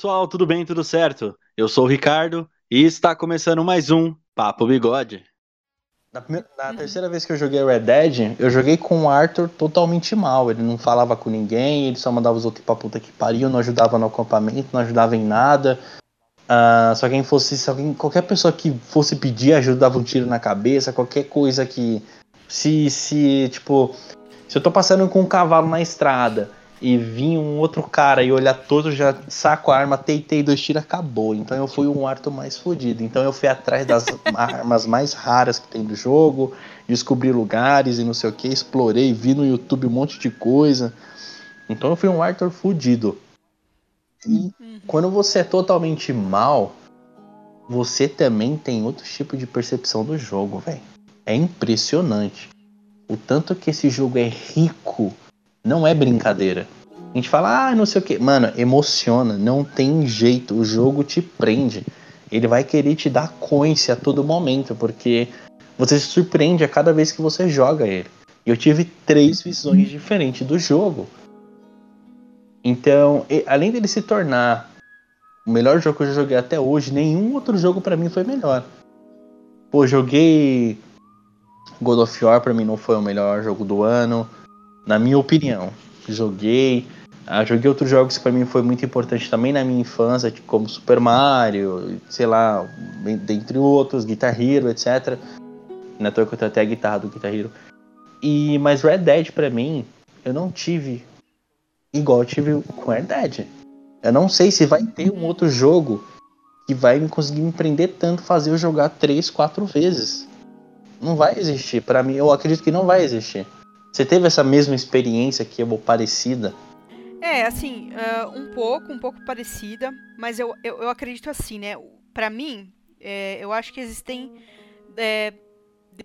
pessoal, tudo bem, tudo certo? Eu sou o Ricardo e está começando mais um Papo Bigode. Na, primeira, na uhum. terceira vez que eu joguei Red Dead, eu joguei com o Arthur totalmente mal. Ele não falava com ninguém, ele só mandava os outros pra puta que pariu, não ajudava no acampamento, não ajudava em nada. Uh, fosse, se alguém, qualquer pessoa que fosse pedir ajuda dava um tiro na cabeça, qualquer coisa que. Se, se, tipo, se eu tô passando com um cavalo na estrada e vir um outro cara e olhar todo, já saco a arma, teitei dois tiros, acabou. Então eu fui um Arthur mais fodido. Então eu fui atrás das armas mais raras que tem do jogo, descobri lugares e não sei o que, explorei, vi no YouTube um monte de coisa. Então eu fui um Arthur fudido. E uhum. quando você é totalmente mal, você também tem outro tipo de percepção do jogo, velho. É impressionante. O tanto que esse jogo é rico não é brincadeira. A gente fala, ah, não sei o que. Mano, emociona, não tem jeito. O jogo te prende. Ele vai querer te dar coins a todo momento, porque você se surpreende a cada vez que você joga ele. Eu tive três visões diferentes do jogo. Então, além dele se tornar o melhor jogo que eu joguei até hoje, nenhum outro jogo para mim foi melhor. Pô, joguei God of War, pra mim não foi o melhor jogo do ano na minha opinião. Joguei, ah, joguei outros jogos que para mim foi muito importante também na minha infância, como Super Mario, sei lá, dentre outros, Guitar Hero, etc. Na toa que eu tenho até a guitarra do Guitar Hero. E, mas Red Dead para mim, eu não tive igual eu tive com Red Dead. Eu não sei se vai ter um outro jogo que vai me conseguir me prender tanto, fazer eu jogar três, quatro vezes. Não vai existir. Para mim, eu acredito que não vai existir. Você teve essa mesma experiência que ou parecida? É, assim, uh, um pouco, um pouco parecida, mas eu, eu, eu acredito assim, né? Para mim, é, eu acho que existem, é,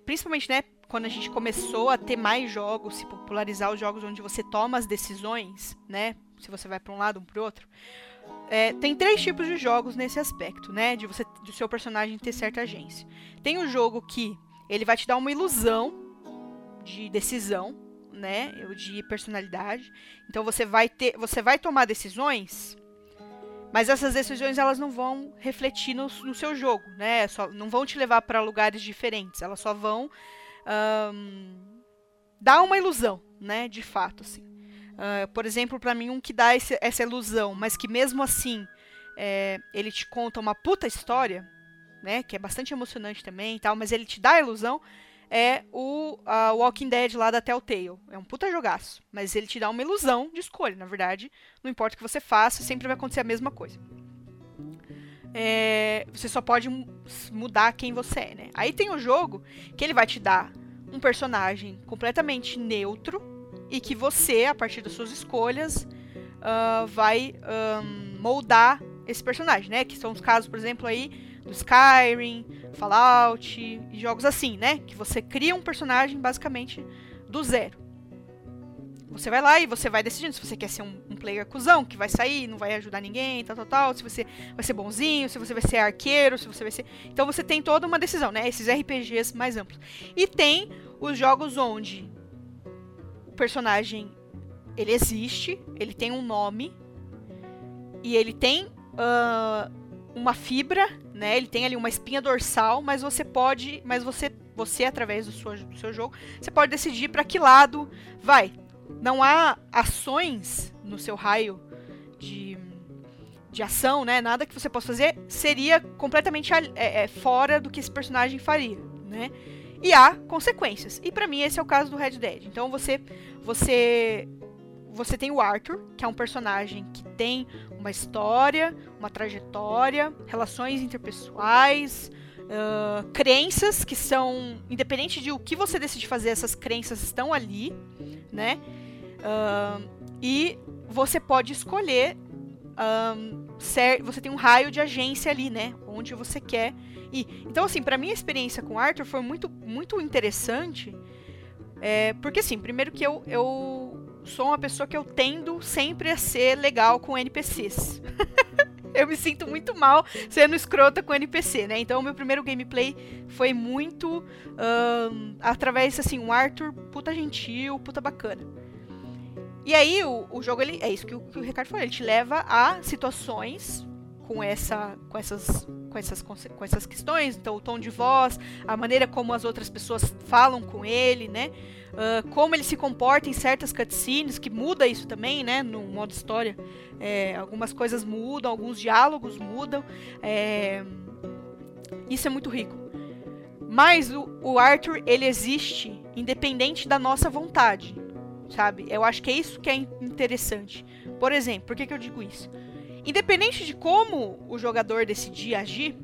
principalmente, né, quando a gente começou a ter mais jogos, se popularizar os jogos onde você toma as decisões, né? Se você vai para um lado ou para outro. É, tem três tipos de jogos nesse aspecto, né? De você, do seu personagem ter certa agência. Tem o jogo que ele vai te dar uma ilusão de decisão, né, de personalidade. Então você vai ter, você vai tomar decisões, mas essas decisões elas não vão refletir no, no seu jogo, né? Só, não vão te levar para lugares diferentes. Elas só vão um, dar uma ilusão, né? De fato, assim. Uh, por exemplo, para mim um que dá esse, essa ilusão, mas que mesmo assim é, ele te conta uma puta história, né? Que é bastante emocionante também, e tal. Mas ele te dá a ilusão é o uh, Walking Dead lá da Telltale. É um puta jogaço. Mas ele te dá uma ilusão de escolha. Na verdade, não importa o que você faça, sempre vai acontecer a mesma coisa. É, você só pode mudar quem você é, né? Aí tem o jogo que ele vai te dar um personagem completamente neutro e que você, a partir das suas escolhas, uh, vai um, moldar esse personagem, né? Que são os casos, por exemplo, aí do Skyrim, Fallout e jogos assim, né? Que você cria um personagem basicamente do zero. Você vai lá e você vai decidindo se você quer ser um, um player cuzão, que vai sair, não vai ajudar ninguém, tal, tal, tal. Se você vai ser bonzinho, se você vai ser arqueiro, se você vai ser. Então você tem toda uma decisão, né? Esses RPGs mais amplos. E tem os jogos onde o personagem ele existe, ele tem um nome e ele tem uh, uma fibra né? Ele tem ali uma espinha dorsal, mas você pode, mas você, você através do seu, do seu jogo, você pode decidir para que lado vai. Não há ações no seu raio de, de ação, né? Nada que você possa fazer seria completamente é, é, fora do que esse personagem faria, né? E há consequências. E para mim esse é o caso do Red Dead. Então você você você tem o Arthur, que é um personagem que tem uma história, uma trajetória, relações interpessoais, uh, crenças que são, independente de o que você decide fazer, essas crenças estão ali, né? Uh, e você pode escolher um, ser, você tem um raio de agência ali, né? Onde você quer ir. Então, assim, para mim a experiência com Arthur foi muito, muito interessante. É, porque, assim, primeiro que eu, eu sou uma pessoa que eu tendo sempre a ser legal com NPCs. eu me sinto muito mal sendo escrota com NPC, né? Então, meu primeiro gameplay foi muito um, através, assim, um Arthur puta gentil, puta bacana. E aí o, o jogo, ele, é isso que o, que o Ricardo falou, ele te leva a situações com, essa, com, essas, com, essas, com essas questões, então o tom de voz, a maneira como as outras pessoas falam com ele, né? Uh, como ele se comporta em certas cutscenes, que muda isso também, né? No modo história. É, algumas coisas mudam, alguns diálogos mudam. É, isso é muito rico. Mas o, o Arthur, ele existe independente da nossa vontade, sabe? Eu acho que é isso que é interessante. Por exemplo, por que, que eu digo isso? Independente de como o jogador decidir agir,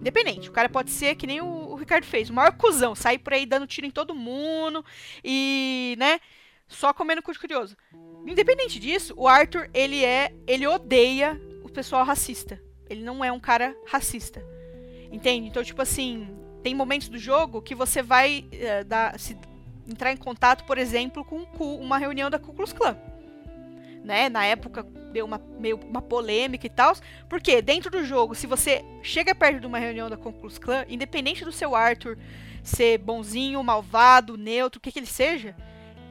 independente, o cara pode ser que nem o, o Ricardo fez, o maior cuzão, sair por aí dando tiro em todo mundo e, né, só comendo cu curioso. Independente disso, o Arthur, ele é, ele odeia o pessoal racista. Ele não é um cara racista. Entende? Então, tipo assim, tem momentos do jogo que você vai uh, dar, se, entrar em contato, por exemplo, com uma reunião da Ku Klux Klan. Né? Na época uma, meio uma polêmica e tal. Porque dentro do jogo, se você chega perto de uma reunião da Klux Klan, independente do seu Arthur ser bonzinho, malvado, neutro, o que, que ele seja,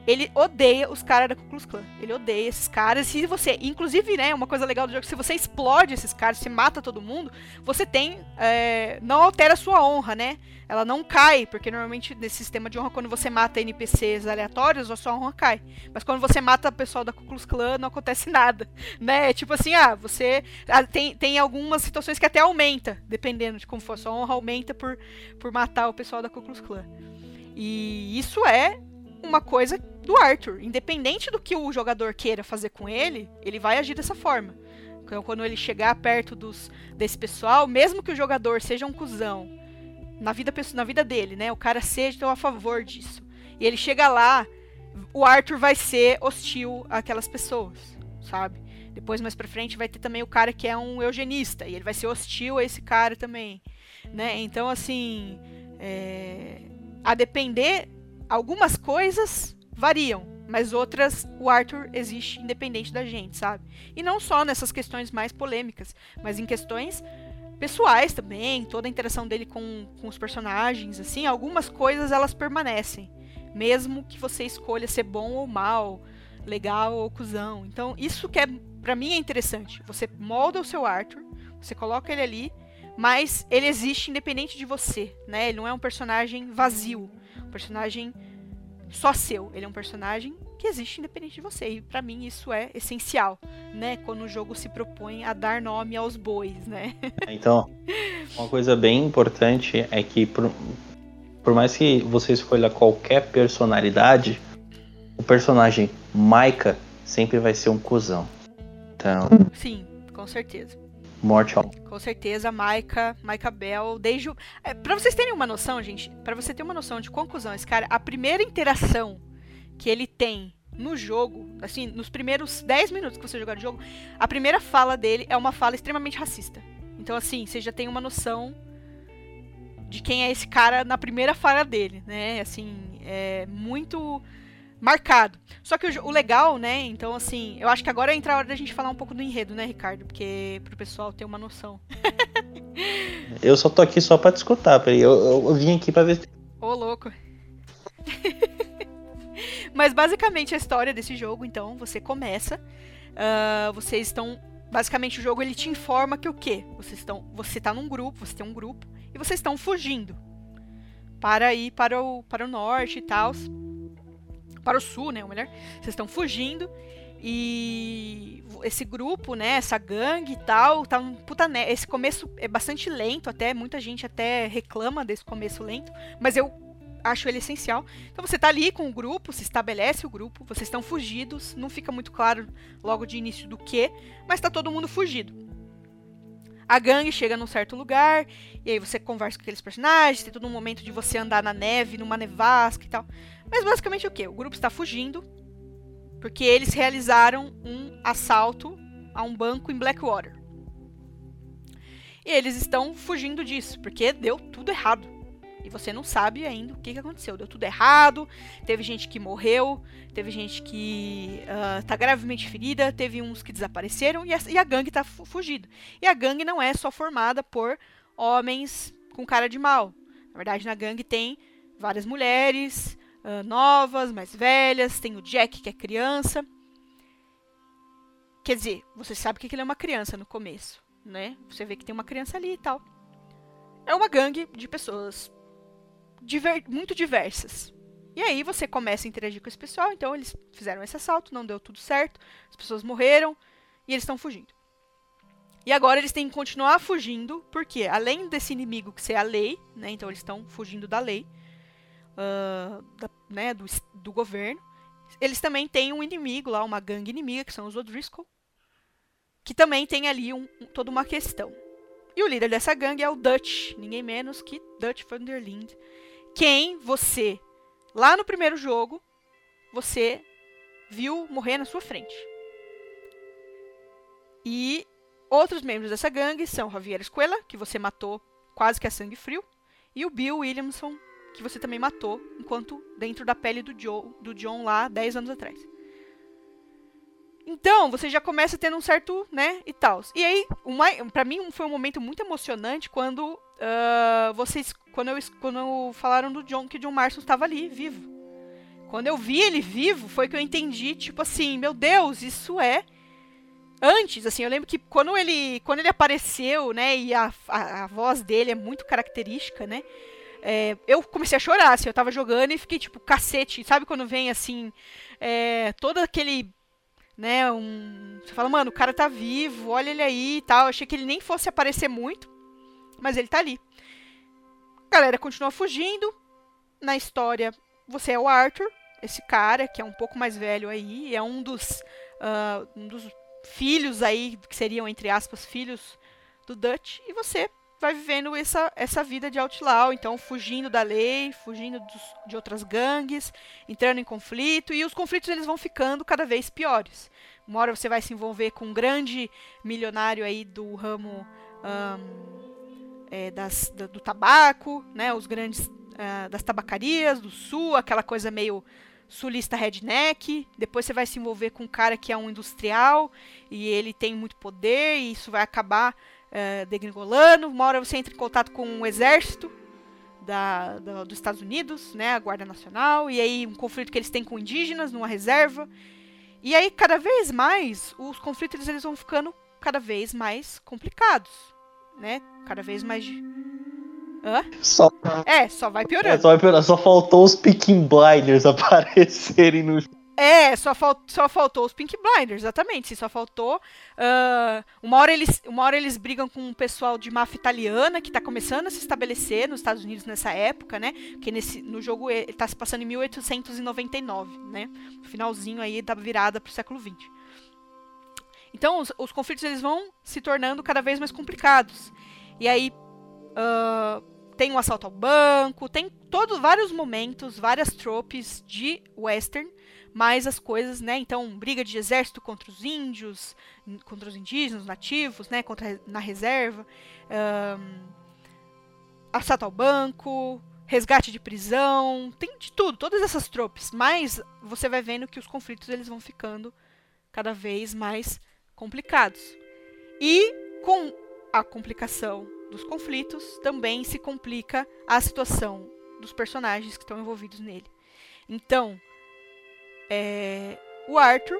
ele odeia os caras da Ku Klux Klan. Ele odeia esses caras. Se você, inclusive, né, uma coisa legal do jogo, se você explode esses caras, se mata todo mundo, você tem, é, não altera a sua honra, né? Ela não cai, porque normalmente nesse sistema de honra, quando você mata NPCs aleatórios, a sua honra cai. Mas quando você mata o pessoal da Ku Klux Klan, não acontece nada, né? Tipo assim, ah, você ah, tem, tem algumas situações que até aumenta, dependendo de como for, a sua honra aumenta por, por matar o pessoal da Ku Klux Klan. E isso é uma coisa do Arthur. Independente do que o jogador queira fazer com ele, ele vai agir dessa forma. Então, quando ele chegar perto dos, desse pessoal, mesmo que o jogador seja um cuzão, na vida, na vida dele, né? O cara seja então, a favor disso. E ele chega lá, o Arthur vai ser hostil àquelas pessoas, sabe? Depois, mais pra frente, vai ter também o cara que é um eugenista. E ele vai ser hostil a esse cara também. Né? Então, assim. É... A depender algumas coisas variam, mas outras o Arthur existe independente da gente, sabe? E não só nessas questões mais polêmicas, mas em questões pessoais também, toda a interação dele com, com os personagens, assim, algumas coisas elas permanecem, mesmo que você escolha ser bom ou mal, legal ou cuzão. Então, isso que é para mim é interessante. Você molda o seu Arthur, você coloca ele ali, mas ele existe independente de você, né? Ele não é um personagem vazio um personagem só seu. Ele é um personagem que existe independente de você. E para mim isso é essencial, né? Quando o jogo se propõe a dar nome aos bois, né? então, uma coisa bem importante é que por, por mais que você escolha qualquer personalidade, o personagem Maika sempre vai ser um cuzão. Então. Sim, com certeza. Morte ao... Com certeza, Maika, Maika Bell, desde o... É, pra vocês terem uma noção, gente, para você ter uma noção de conclusão, esse cara, a primeira interação que ele tem no jogo, assim, nos primeiros 10 minutos que você jogar no jogo, a primeira fala dele é uma fala extremamente racista. Então, assim, você já tem uma noção de quem é esse cara na primeira fala dele, né? Assim, é muito marcado. Só que o, o, legal, né? Então, assim, eu acho que agora entra a hora da gente falar um pouco do enredo, né, Ricardo? Porque pro pessoal ter uma noção. eu só tô aqui só pra te escutar, peraí. Eu, eu, eu vim aqui pra ver. Ô, louco. Mas basicamente a história desse jogo, então, você começa. Uh, vocês estão. Basicamente o jogo ele te informa que o quê? Vocês estão. Você tá num grupo, você tem um grupo, e vocês estão fugindo. Para ir para o, para o norte e tal para o sul, né? Ou melhor, vocês estão fugindo e esse grupo, né, essa gangue e tal, tá um puta ne esse começo é bastante lento, até muita gente até reclama desse começo lento, mas eu acho ele essencial. Então você tá ali com o grupo, se estabelece o grupo, vocês estão fugidos, não fica muito claro logo de início do que, mas tá todo mundo fugido. A gangue chega num certo lugar, e aí você conversa com aqueles personagens, tem todo um momento de você andar na neve, numa nevasca e tal. Mas basicamente o que? O grupo está fugindo porque eles realizaram um assalto a um banco em Blackwater. E eles estão fugindo disso, porque deu tudo errado. E você não sabe ainda o que, que aconteceu. Deu tudo errado, teve gente que morreu, teve gente que está uh, gravemente ferida, teve uns que desapareceram e a, e a gangue está fugida. E a gangue não é só formada por homens com cara de mal. Na verdade, na gangue tem várias mulheres, uh, novas, mais velhas, tem o Jack, que é criança. Quer dizer, você sabe que ele é uma criança no começo, né? Você vê que tem uma criança ali e tal. É uma gangue de pessoas diver muito diversas. E aí você começa a interagir com esse pessoal, então eles fizeram esse assalto, não deu tudo certo, as pessoas morreram e eles estão fugindo. E agora eles têm que continuar fugindo, porque além desse inimigo que ser a lei, né, então eles estão fugindo da lei, uh, da, né, do, do governo, eles também têm um inimigo lá, uma gangue inimiga, que são os O'Driscoll, que também tem ali um, um, toda uma questão. E o líder dessa gangue é o Dutch, ninguém menos que Dutch van der Linde, quem você, lá no primeiro jogo, você viu morrer na sua frente. E outros membros dessa gangue são Javier Escuela, que você matou quase que a sangue frio, e o Bill Williamson, que você também matou enquanto dentro da pele do, Joe, do John lá 10 anos atrás. Então, você já começa tendo um certo, né, e tal. E aí, para mim foi um momento muito emocionante quando uh, vocês, quando, eu, quando falaram do John, que o John Marston estava ali, vivo. Quando eu vi ele vivo, foi que eu entendi, tipo assim, meu Deus, isso é antes, assim, eu lembro que quando ele, quando ele apareceu, né, e a, a, a voz dele é muito característica, né, é, eu comecei a chorar, assim, eu tava jogando e fiquei tipo, cacete, sabe quando vem, assim, é, todo aquele né? Um, você fala, mano, o cara tá vivo, olha ele aí e tal. Eu achei que ele nem fosse aparecer muito, mas ele tá ali. A galera continua fugindo. Na história, você é o Arthur, esse cara que é um pouco mais velho aí, é um dos, uh, um dos filhos aí, que seriam, entre aspas, filhos do Dutch, e você vai vivendo essa, essa vida de outlaw, então fugindo da lei, fugindo dos, de outras gangues, entrando em conflito, e os conflitos eles vão ficando cada vez piores. Uma hora você vai se envolver com um grande milionário aí do ramo um, é, das, da, do tabaco, né, os grandes uh, das tabacarias do sul, aquela coisa meio sulista redneck. Depois você vai se envolver com um cara que é um industrial e ele tem muito poder e isso vai acabar é, degringolando. Uma hora você entra em contato com o exército da, da, dos Estados Unidos, né, a Guarda Nacional, e aí um conflito que eles têm com indígenas numa reserva. E aí, cada vez mais, os conflitos eles vão ficando cada vez mais complicados, né? Cada vez mais... Hã? Só... É, só vai piorando. É, só vai piorando. Só faltou os Picking Blinders aparecerem no é, só, só faltou os Pink Blinders, exatamente. Só faltou. Uh, uma, hora eles, uma hora eles brigam com um pessoal de máfia italiana que está começando a se estabelecer nos Estados Unidos nessa época, né? Porque nesse, no jogo ele tá se passando em 1899, né? Finalzinho aí da virada para o século XX. Então os, os, conflitos eles vão se tornando cada vez mais complicados. E aí. Uh, tem um assalto ao banco, tem todos vários momentos, várias tropes de western mais as coisas, né? Então, briga de exército contra os índios, contra os indígenas, nativos, né? Contra na reserva, um, assalto ao banco, resgate de prisão, tem de tudo, todas essas tropes. Mas você vai vendo que os conflitos eles vão ficando cada vez mais complicados. E com a complicação dos conflitos, também se complica a situação dos personagens que estão envolvidos nele. Então, é, o Arthur,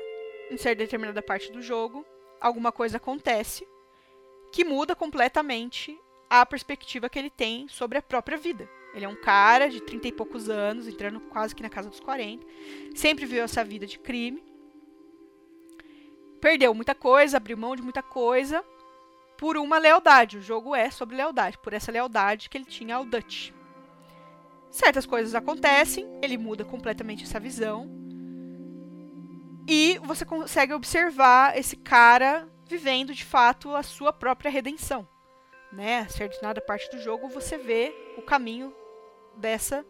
em certa determinada parte do jogo, alguma coisa acontece que muda completamente a perspectiva que ele tem sobre a própria vida. Ele é um cara de 30 e poucos anos, entrando quase que na casa dos 40, sempre viveu essa vida de crime, perdeu muita coisa, abriu mão de muita coisa por uma lealdade. O jogo é sobre lealdade, por essa lealdade que ele tinha ao Dutch. Certas coisas acontecem, ele muda completamente essa visão, e você consegue observar esse cara vivendo de fato a sua própria redenção. Né? A parte do jogo você vê o caminho dessa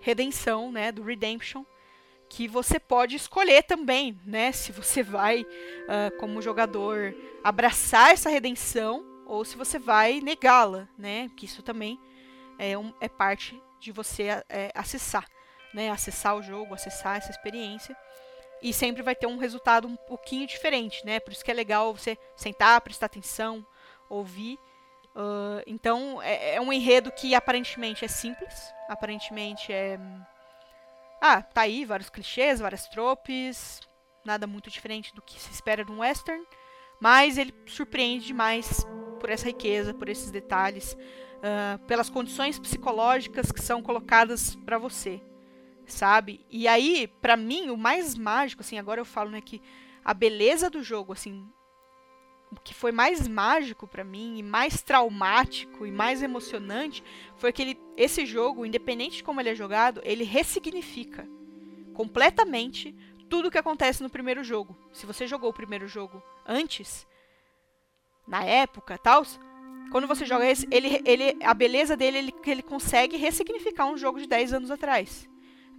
redenção, né, do redemption, que você pode escolher também, né, se você vai uh, como jogador abraçar essa redenção ou se você vai negá-la, né, que isso também é, um, é parte de você é, acessar, né, acessar o jogo, acessar essa experiência e sempre vai ter um resultado um pouquinho diferente, né? Por isso que é legal você sentar, prestar atenção, ouvir. Uh, então é, é, um enredo que aparentemente é simples, aparentemente é ah tá aí vários clichês, várias tropes, nada muito diferente do que se espera de um western, mas ele surpreende demais por essa riqueza, por esses detalhes, uh, pelas condições psicológicas que são colocadas para você, sabe? E aí, para mim, o mais mágico, assim, agora eu falo, né, que a beleza do jogo, assim, que foi mais mágico para mim e mais traumático e mais emocionante foi que ele, esse jogo, independente de como ele é jogado, ele ressignifica completamente tudo o que acontece no primeiro jogo. Se você jogou o primeiro jogo antes, na época, tal, quando você joga esse, ele, ele, a beleza dele, ele, ele consegue ressignificar um jogo de 10 anos atrás,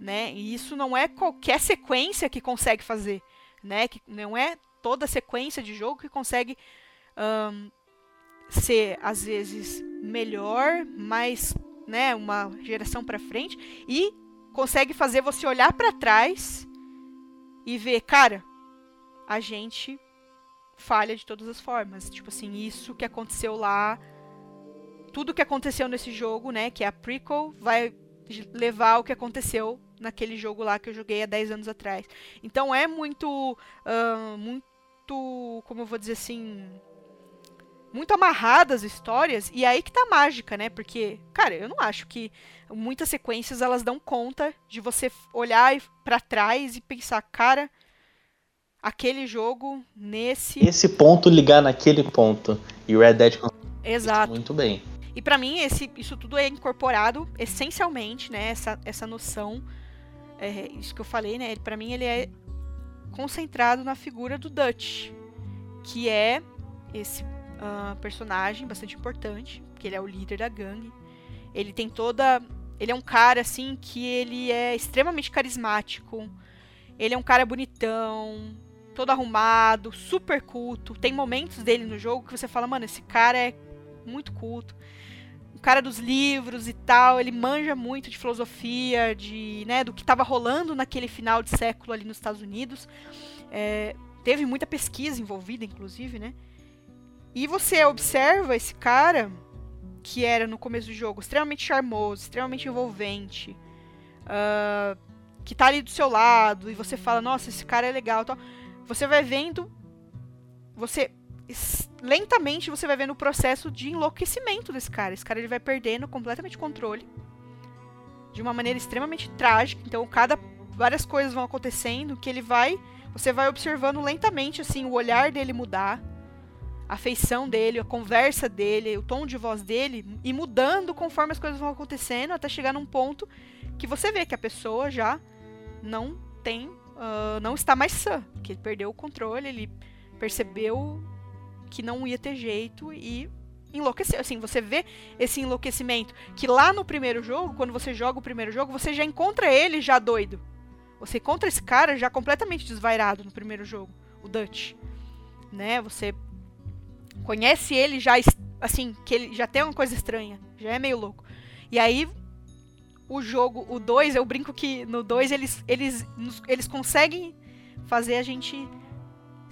né? E isso não é qualquer sequência que consegue fazer, né? Que não é toda sequência de jogo que consegue um, ser às vezes melhor, mais, né, uma geração para frente e consegue fazer você olhar para trás e ver, cara, a gente falha de todas as formas. Tipo assim, isso que aconteceu lá, tudo que aconteceu nesse jogo, né, que é a prequel, vai levar ao que aconteceu naquele jogo lá que eu joguei há 10 anos atrás. Então é muito, uh, muito muito, como eu vou dizer assim, muito amarradas histórias, e aí que tá a mágica, né? Porque, cara, eu não acho que muitas sequências elas dão conta de você olhar para trás e pensar, cara, aquele jogo nesse esse ponto ligar naquele ponto. E o Red Dead Exato. muito bem. E para mim esse, isso tudo é incorporado essencialmente, né? Essa, essa noção, é, isso que eu falei, né? Para mim ele é concentrado na figura do Dutch, que é esse uh, personagem bastante importante, que ele é o líder da gangue. Ele tem toda, ele é um cara assim que ele é extremamente carismático. Ele é um cara bonitão, todo arrumado, super culto. Tem momentos dele no jogo que você fala, mano, esse cara é muito culto cara dos livros e tal, ele manja muito de filosofia, de, né, do que estava rolando naquele final de século ali nos Estados Unidos. É, teve muita pesquisa envolvida, inclusive, né? E você observa esse cara, que era no começo do jogo extremamente charmoso, extremamente envolvente, uh, que tá ali do seu lado, e você fala, nossa, esse cara é legal tal. Você vai vendo. Você lentamente você vai vendo o processo de enlouquecimento desse cara. Esse cara ele vai perdendo completamente controle de uma maneira extremamente trágica. Então, cada várias coisas vão acontecendo que ele vai, você vai observando lentamente assim o olhar dele mudar, a feição dele, a conversa dele, o tom de voz dele e mudando conforme as coisas vão acontecendo até chegar num ponto que você vê que a pessoa já não tem, uh, não está mais sã, que ele perdeu o controle, ele percebeu que não ia ter jeito e enlouqueceu. Assim, você vê esse enlouquecimento que lá no primeiro jogo, quando você joga o primeiro jogo, você já encontra ele já doido. Você encontra esse cara já completamente desvairado no primeiro jogo, o Dutch. Né? Você conhece ele já assim, que ele já tem uma coisa estranha, já é meio louco. E aí o jogo, o 2, eu brinco que no 2 eles eles eles conseguem fazer a gente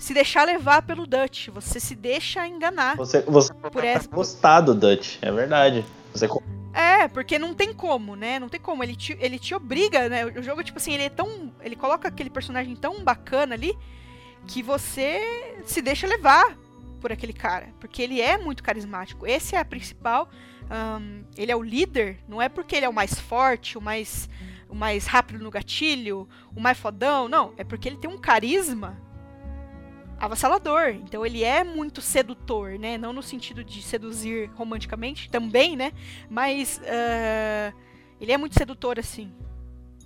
se deixar levar pelo Dutch. Você se deixa enganar. Você, você por essa... gostar do Dutch, é verdade. Você... É, porque não tem como, né? Não tem como. Ele te, ele te obriga, né? O jogo, tipo assim, ele é tão. Ele coloca aquele personagem tão bacana ali que você se deixa levar por aquele cara. Porque ele é muito carismático. Esse é a principal. Um, ele é o líder, não é porque ele é o mais forte, o mais, o mais rápido no gatilho, o mais fodão, não. É porque ele tem um carisma avassalador. Então ele é muito sedutor, né? Não no sentido de seduzir romanticamente, também, né? Mas uh, ele é muito sedutor assim.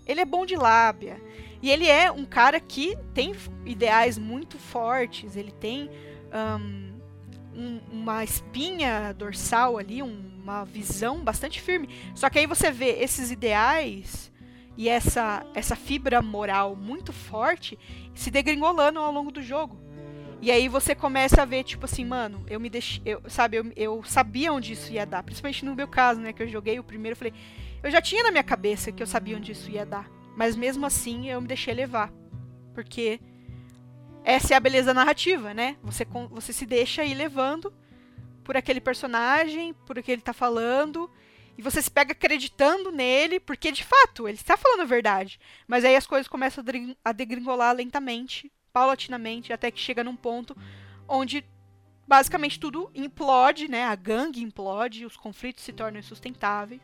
Ele é bom de lábia. E ele é um cara que tem ideais muito fortes. Ele tem um, um, uma espinha dorsal ali, um, uma visão bastante firme. Só que aí você vê esses ideais e essa, essa fibra moral muito forte se degringolando ao longo do jogo. E aí você começa a ver, tipo assim, mano, eu me deixei. Eu, sabe, eu, eu sabia onde isso ia dar. Principalmente no meu caso, né? Que eu joguei o primeiro, eu falei. Eu já tinha na minha cabeça que eu sabia onde isso ia dar. Mas mesmo assim eu me deixei levar. Porque essa é a beleza narrativa, né? Você, você se deixa ir levando por aquele personagem, por o que ele tá falando. E você se pega acreditando nele, porque de fato ele está falando a verdade. Mas aí as coisas começam a degringolar lentamente paulatinamente até que chega num ponto onde basicamente tudo implode, né? A gangue implode, os conflitos se tornam insustentáveis.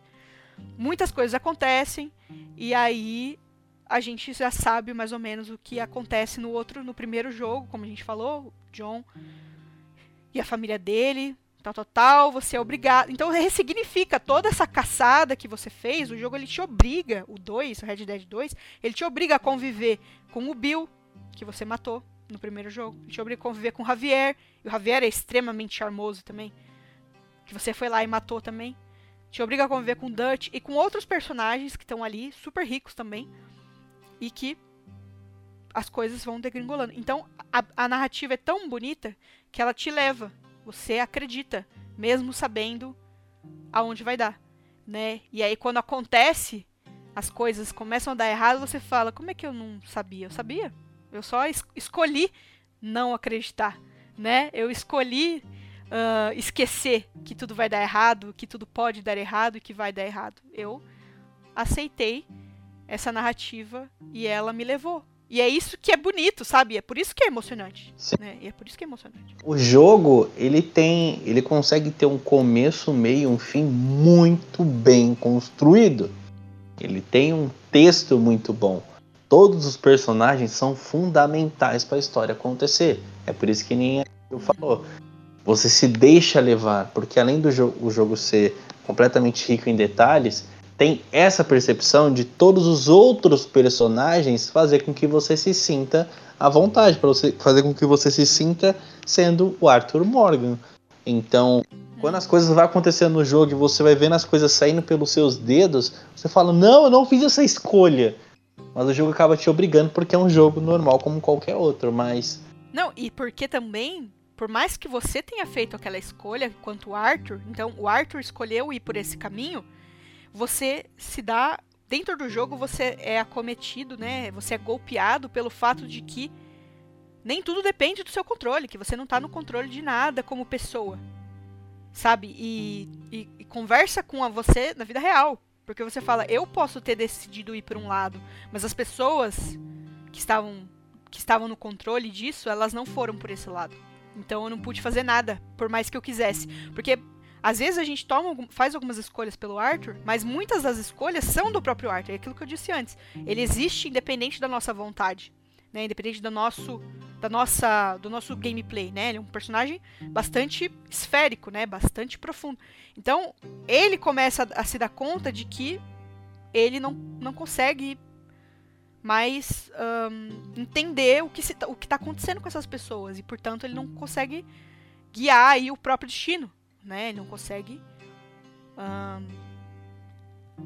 Muitas coisas acontecem e aí a gente já sabe mais ou menos o que acontece no outro, no primeiro jogo, como a gente falou, John e a família dele, tal, tal, tal, você é obrigado. Então ressignifica toda essa caçada que você fez, o jogo ele te obriga, o 2, o Red Dead 2, ele te obriga a conviver com o Bill, que você matou no primeiro jogo. Ele te obriga a conviver com o Javier, e o Javier é extremamente charmoso também, que você foi lá e matou também. Te obriga a conviver com o Dutch e com outros personagens que estão ali, super ricos também e que as coisas vão degringolando. Então, a, a, narrativa é tão bonita que ela te leva. Você acredita, mesmo sabendo aonde vai dar, né? E aí quando acontece, as coisas começam a dar errado, você fala: "Como é que eu não sabia? Eu sabia. Eu só es escolhi não acreditar, né? Eu escolhi uh, esquecer que tudo vai dar errado, que tudo pode dar errado e que vai dar errado. Eu aceitei essa narrativa e ela me levou. E é isso que é bonito, sabe? É por isso que é emocionante. Né? E é por isso que é emocionante. O jogo, ele tem. Ele consegue ter um começo, meio um fim muito bem construído. Ele tem um texto muito bom. Todos os personagens são fundamentais para a história acontecer. É por isso que nem eu falou. Você se deixa levar, porque além do jo o jogo ser completamente rico em detalhes, tem essa percepção de todos os outros personagens fazer com que você se sinta à vontade, para você fazer com que você se sinta sendo o Arthur Morgan. Então, quando as coisas vão acontecendo no jogo e você vai vendo as coisas saindo pelos seus dedos, você fala: "Não, eu não fiz essa escolha". Mas o jogo acaba te obrigando porque é um jogo normal como qualquer outro, mas Não, e porque também por mais que você tenha feito aquela escolha quanto o Arthur, então o Arthur escolheu ir por esse caminho, você se dá dentro do jogo você é acometido, né? Você é golpeado pelo fato de que nem tudo depende do seu controle, que você não está no controle de nada como pessoa. Sabe? E, e, e conversa com você na vida real. Porque você fala, eu posso ter decidido ir por um lado, mas as pessoas que estavam, que estavam no controle disso, elas não foram por esse lado. Então eu não pude fazer nada, por mais que eu quisesse. Porque às vezes a gente toma, faz algumas escolhas pelo Arthur, mas muitas das escolhas são do próprio Arthur. É aquilo que eu disse antes. Ele existe independente da nossa vontade, né? Independente do nosso, da nossa, do nosso gameplay, né? Ele é um personagem bastante esférico, né? Bastante profundo. Então ele começa a, se dar conta de que ele não, não consegue mais um, entender o que está acontecendo com essas pessoas e portanto ele não consegue guiar aí o próprio destino né? Ele não consegue.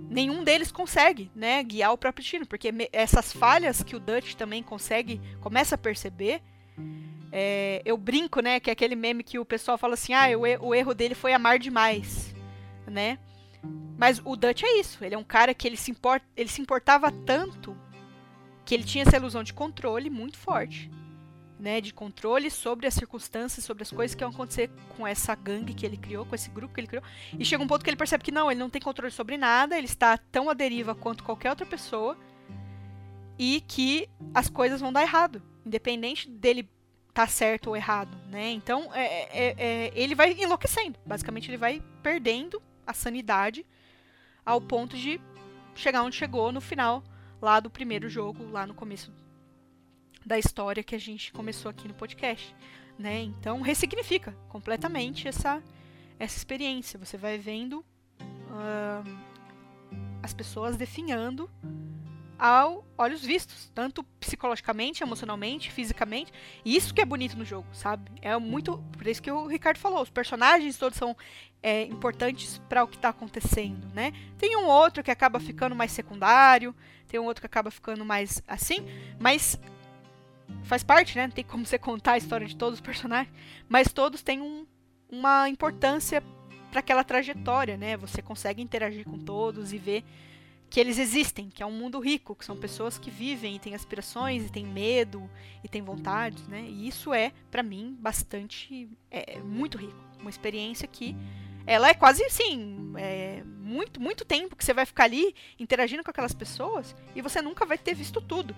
Nenhum deles consegue, né, guiar o próprio destino, porque essas falhas que o Dutch também consegue, começa a perceber. É, eu brinco, né, que é aquele meme que o pessoal fala assim, ah, o, o erro dele foi amar demais, né? Mas o Dutch é isso, ele é um cara que ele se, importa, ele se importava tanto que ele tinha essa ilusão de controle muito forte né, de controle sobre as circunstâncias, sobre as coisas que vão acontecer com essa gangue que ele criou, com esse grupo que ele criou. E chega um ponto que ele percebe que não, ele não tem controle sobre nada, ele está tão à deriva quanto qualquer outra pessoa e que as coisas vão dar errado, independente dele tá certo ou errado, né? Então é, é, é, ele vai enlouquecendo, basicamente ele vai perdendo a sanidade ao ponto de chegar onde chegou no final lá do primeiro jogo, lá no começo da história que a gente começou aqui no podcast, né? Então ressignifica completamente essa essa experiência. Você vai vendo uh, as pessoas definhando ao olhos vistos, tanto psicologicamente, emocionalmente, fisicamente. E isso que é bonito no jogo, sabe? É muito. Por isso que o Ricardo falou, os personagens todos são é, importantes para o que está acontecendo, né? Tem um outro que acaba ficando mais secundário, tem um outro que acaba ficando mais assim, mas faz parte, né? Não tem como você contar a história de todos os personagens, mas todos têm um, uma importância para aquela trajetória, né? Você consegue interagir com todos e ver que eles existem, que é um mundo rico, que são pessoas que vivem e têm aspirações e têm medo e têm vontades, né? E isso é, para mim, bastante, é, muito rico, uma experiência que ela é quase assim, é, muito, muito tempo que você vai ficar ali interagindo com aquelas pessoas e você nunca vai ter visto tudo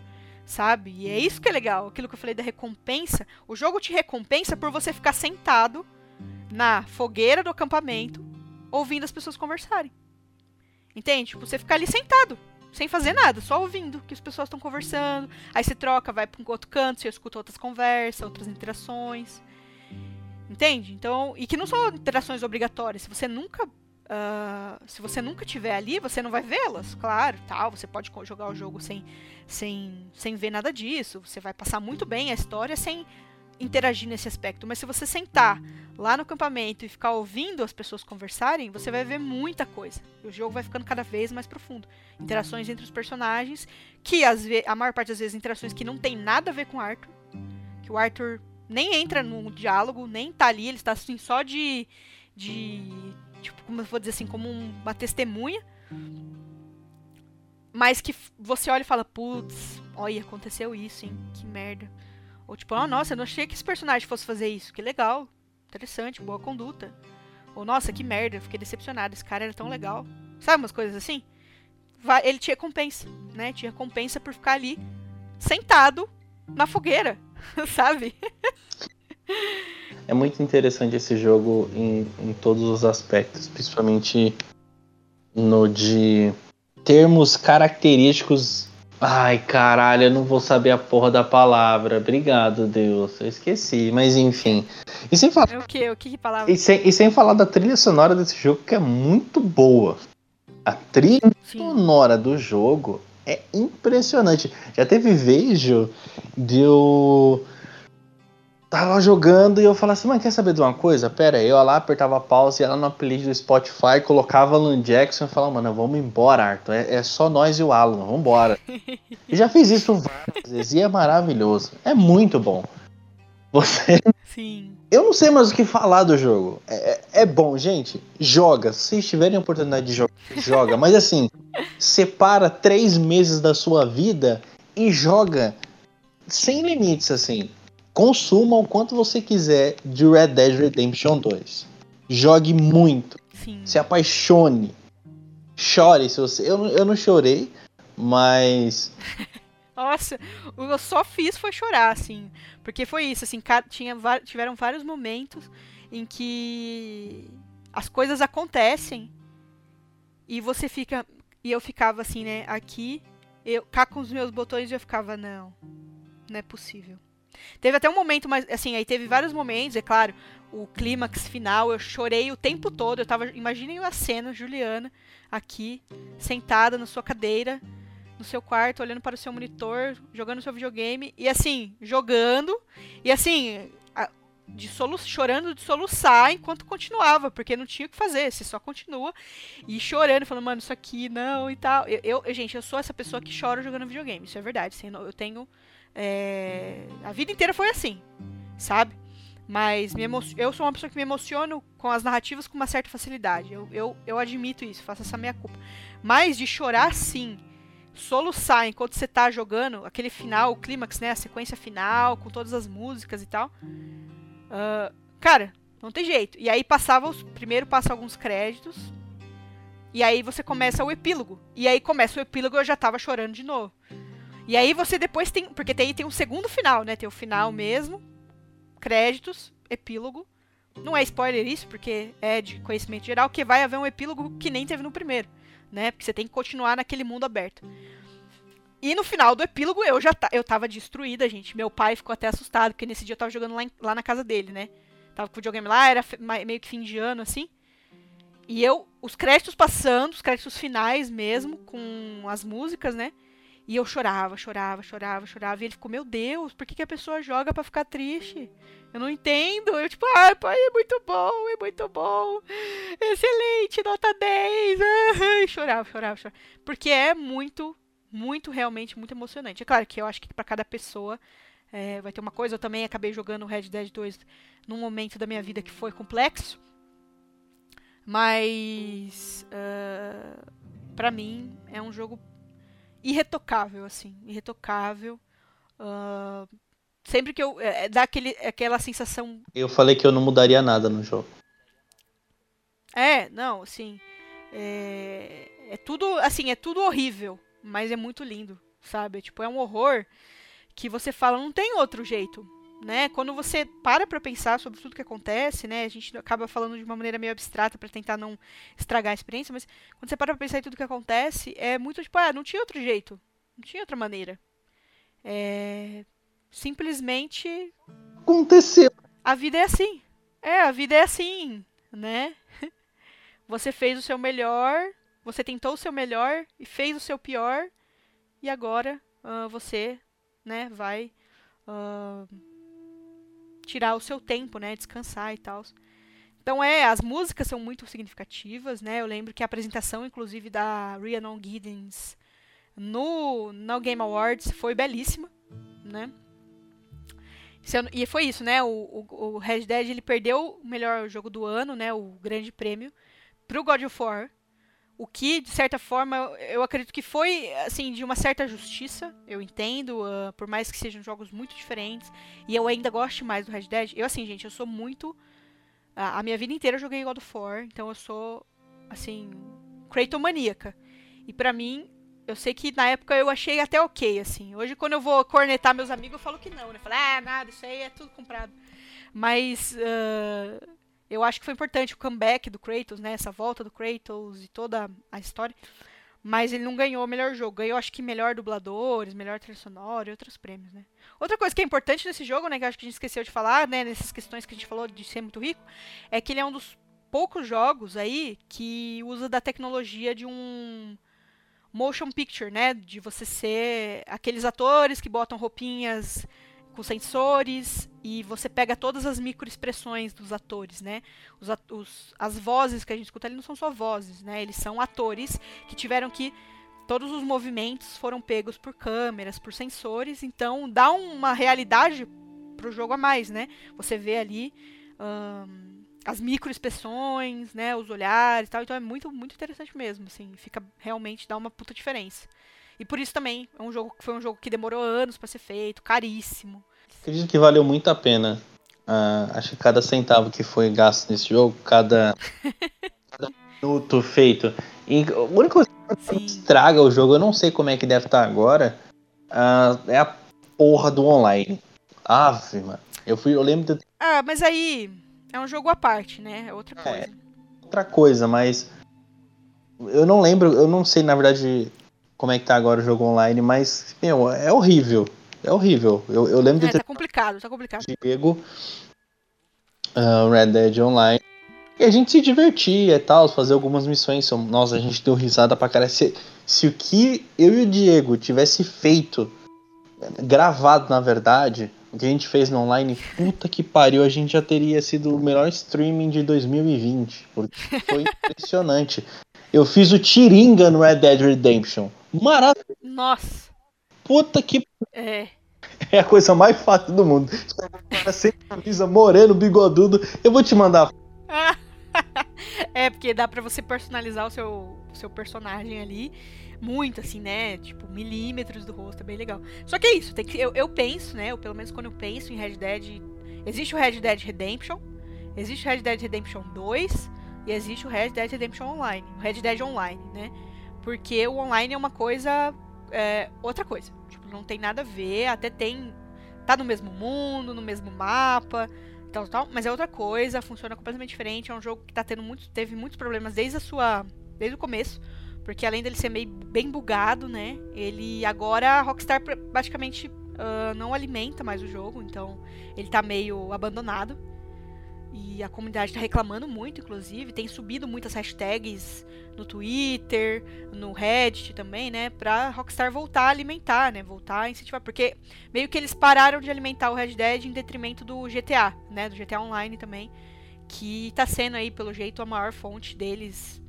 sabe? E é isso que é legal, aquilo que eu falei da recompensa. O jogo te recompensa por você ficar sentado na fogueira do acampamento, ouvindo as pessoas conversarem. Entende? Tipo, você ficar ali sentado, sem fazer nada, só ouvindo que as pessoas estão conversando. Aí você troca, vai para um outro canto, você escuta outras conversas, outras interações. Entende? Então, e que não são interações obrigatórias. Se você nunca Uh, se você nunca tiver ali, você não vai vê-las, claro, tal. Você pode jogar o jogo sem, sem, sem ver nada disso. Você vai passar muito bem a história sem interagir nesse aspecto. Mas se você sentar lá no acampamento e ficar ouvindo as pessoas conversarem, você vai ver muita coisa. E o jogo vai ficando cada vez mais profundo. Interações entre os personagens, que às a maior parte das vezes interações que não tem nada a ver com o Arthur. Que o Arthur nem entra no diálogo, nem tá ali, ele está assim só de. de tipo, como eu vou dizer assim, como uma testemunha. Mas que você olha e fala, putz, olha, aconteceu isso, hein? Que merda. Ou tipo, oh, nossa, eu não achei que esse personagem fosse fazer isso. Que legal. Interessante, boa conduta. Ou, nossa, que merda, fiquei decepcionado. Esse cara era tão legal. Sabe umas coisas assim? Ele te recompensa, né? Te recompensa por ficar ali sentado na fogueira, sabe? É muito interessante esse jogo em, em todos os aspectos, principalmente no de termos característicos. Ai, caralho, eu não vou saber a porra da palavra. Obrigado, Deus. Eu esqueci, mas enfim. E sem falar. É o que? O que, que palavra? E sem, e sem falar da trilha sonora desse jogo, que é muito boa. A trilha Sim. sonora do jogo é impressionante. Já teve vejo de eu tava jogando e eu falava assim, mano, quer saber de uma coisa? Pera aí, eu lá apertava pause, ia lá no playlist do Spotify, colocava Alan Jackson e falava, mano, vamos embora, Arthur. É, é só nós e o Alan, vamos embora. e já fiz isso várias vezes e é maravilhoso. É muito bom. Você. Sim. Eu não sei mais o que falar do jogo. É, é, é bom, gente. Joga. Se tiverem oportunidade de jogar, joga. Mas assim, separa três meses da sua vida e joga sem limites, assim consuma o quanto você quiser de Red Dead Redemption 2. Jogue muito. Sim. Se apaixone. Chore se você. Eu, eu não chorei, mas. Nossa, o que eu só fiz foi chorar, assim. Porque foi isso, assim, tinha, tiveram vários momentos em que as coisas acontecem e você fica. E eu ficava assim, né, aqui, eu cá com os meus botões e eu ficava, não, não é possível. Teve até um momento, mas assim, aí teve vários momentos, é claro, o clímax final, eu chorei o tempo todo. Eu tava, imaginem a cena, Juliana, aqui, sentada na sua cadeira, no seu quarto, olhando para o seu monitor, jogando seu videogame, e assim, jogando, e assim, de solu chorando de soluçar enquanto continuava, porque não tinha o que fazer, você só continua e chorando, falando, mano, isso aqui não e tal. Eu, eu, gente, eu sou essa pessoa que chora jogando videogame, isso é verdade. Assim, eu tenho é, a vida inteira foi assim, sabe? Mas eu sou uma pessoa que me emociono com as narrativas com uma certa facilidade. Eu, eu, eu admito isso, faço essa minha culpa. Mas de chorar sim, soluçar enquanto você tá jogando, aquele final, o clímax, né? A sequência final, com todas as músicas e tal. Uh, cara, não tem jeito. E aí passava os. Primeiro passa alguns créditos. E aí você começa o epílogo. E aí começa o epílogo e eu já tava chorando de novo. E aí você depois tem. Porque tem, tem um segundo final, né? Tem o final mesmo. Créditos, epílogo. Não é spoiler isso, porque é de conhecimento geral, que vai haver um epílogo que nem teve no primeiro. Né? Porque você tem que continuar naquele mundo aberto. E no final do epílogo eu já eu tava destruída, gente. Meu pai ficou até assustado, porque nesse dia eu tava jogando lá, em, lá na casa dele, né? Tava com o videogame lá, era meio que fim de ano, assim. E eu, os créditos passando, os créditos finais mesmo, com as músicas, né? E eu chorava, chorava, chorava, chorava. E ele ficou, meu Deus, por que, que a pessoa joga para ficar triste? Eu não entendo. Eu, tipo, ai, ah, pai, é muito bom, é muito bom. Excelente, nota 10. E chorava, chorava, chorava. Porque é muito, muito, realmente, muito emocionante. É claro que eu acho que para cada pessoa é, vai ter uma coisa. Eu também acabei jogando Red Dead 2 num momento da minha vida que foi complexo. Mas. Uh, para mim, é um jogo irretocável, assim, irretocável. Uh, sempre que eu. É, dá aquele, aquela sensação. Eu falei que eu não mudaria nada no jogo. É, não, assim. É, é tudo. Assim, é tudo horrível, mas é muito lindo, sabe? Tipo, é um horror que você fala, não tem outro jeito, né? Quando você para pra pensar sobre tudo que acontece, né? A gente acaba falando de uma maneira meio abstrata para tentar não estragar a experiência, mas quando você para pra pensar em tudo que acontece, é muito tipo, ah, não tinha outro jeito, não tinha outra maneira. É... Simplesmente. Aconteceu. A vida é assim. É, a vida é assim, né? Você fez o seu melhor, você tentou o seu melhor e fez o seu pior, e agora uh, você, né, vai. Uh, tirar o seu tempo, né, descansar e tal. Então é, as músicas são muito significativas, né? Eu lembro que a apresentação, inclusive, da Rhiannon Giddens no, no Game Awards foi belíssima, né? E foi isso, né? O, o, o, Red Dead ele perdeu o melhor jogo do ano, né? O grande prêmio pro God of War. O que, de certa forma, eu acredito que foi, assim, de uma certa justiça. Eu entendo, uh, por mais que sejam jogos muito diferentes. E eu ainda gosto mais do Red Dead. Eu, assim, gente, eu sou muito. Uh, a minha vida inteira eu joguei God of War. Então eu sou, assim, Kratos E para mim, eu sei que na época eu achei até ok, assim. Hoje, quando eu vou cornetar meus amigos, eu falo que não, né? Eu falo, ah, nada, isso aí é tudo comprado. Mas. Uh, eu acho que foi importante o comeback do Kratos, né? Essa volta do Kratos e toda a história. Mas ele não ganhou o melhor jogo. Ganhou, acho que, melhor dubladores, melhor trilha sonora e outros prêmios, né? Outra coisa que é importante nesse jogo, né? Que acho que a gente esqueceu de falar, né? Nessas questões que a gente falou de ser muito rico, é que ele é um dos poucos jogos aí que usa da tecnologia de um motion picture, né? De você ser aqueles atores que botam roupinhas com sensores e você pega todas as microexpressões dos atores, né? Os, os, as vozes que a gente escuta ali não são só vozes, né? Eles são atores que tiveram que todos os movimentos foram pegos por câmeras, por sensores, então dá uma realidade pro jogo a mais, né? Você vê ali as microexpressões, né? Os olhares, e tal. Então é muito muito interessante mesmo, assim, fica realmente dá uma puta diferença. E por isso também é um jogo foi um jogo que demorou anos para ser feito, caríssimo. Acredito que valeu muito a pena. Uh, acho que cada centavo que foi gasto nesse jogo, cada, cada minuto feito. E a única coisa que estraga o jogo, eu não sei como é que deve estar agora, uh, é a porra do online. Ave, mano. Eu, fui, eu lembro de... Ah, mas aí é um jogo à parte, né? É outra é, coisa. É, outra coisa, mas eu não lembro, eu não sei na verdade como é que tá agora o jogo online, mas, meu, é horrível. É horrível. Eu, eu lembro é, de ter. Tá complicado, tá complicado. Diego, uh, Red Dead Online. E a gente se divertia e tal, fazer algumas missões. Nossa, a gente deu risada pra cara. Se, se o que eu e o Diego tivesse feito, gravado na verdade, o que a gente fez no online, puta que pariu, a gente já teria sido o melhor streaming de 2020. Porque foi impressionante. Eu fiz o Tiringa no Red Dead Redemption. Maravilhoso. Nossa. Puta que. É. É a coisa mais fácil do mundo. cara sem camisa, moreno, bigodudo. Eu vou te mandar. é, porque dá pra você personalizar o seu, seu personagem ali. Muito, assim, né? Tipo, milímetros do rosto, é bem legal. Só que é isso, tem que, eu, eu penso, né? Eu, pelo menos quando eu penso em Red Dead. Existe o Red Dead Redemption, existe o Red Dead Redemption 2 e existe o Red Dead Redemption Online. O Red Dead Online, né? Porque o online é uma coisa. É, outra coisa. Tipo, não tem nada a ver. Até tem. Tá no mesmo mundo, no mesmo mapa. Tal, tal, mas é outra coisa, funciona completamente diferente. É um jogo que tá tendo muito, teve muitos problemas desde a sua. Desde o começo. Porque além dele ser meio bem bugado, né? Ele agora a Rockstar praticamente uh, não alimenta mais o jogo, então ele tá meio abandonado. E a comunidade está reclamando muito, inclusive. Tem subido muitas hashtags no Twitter, no Reddit também, né? Pra Rockstar voltar a alimentar, né? Voltar a incentivar. Porque meio que eles pararam de alimentar o Red Dead em detrimento do GTA, né? Do GTA Online também. Que tá sendo aí, pelo jeito, a maior fonte deles.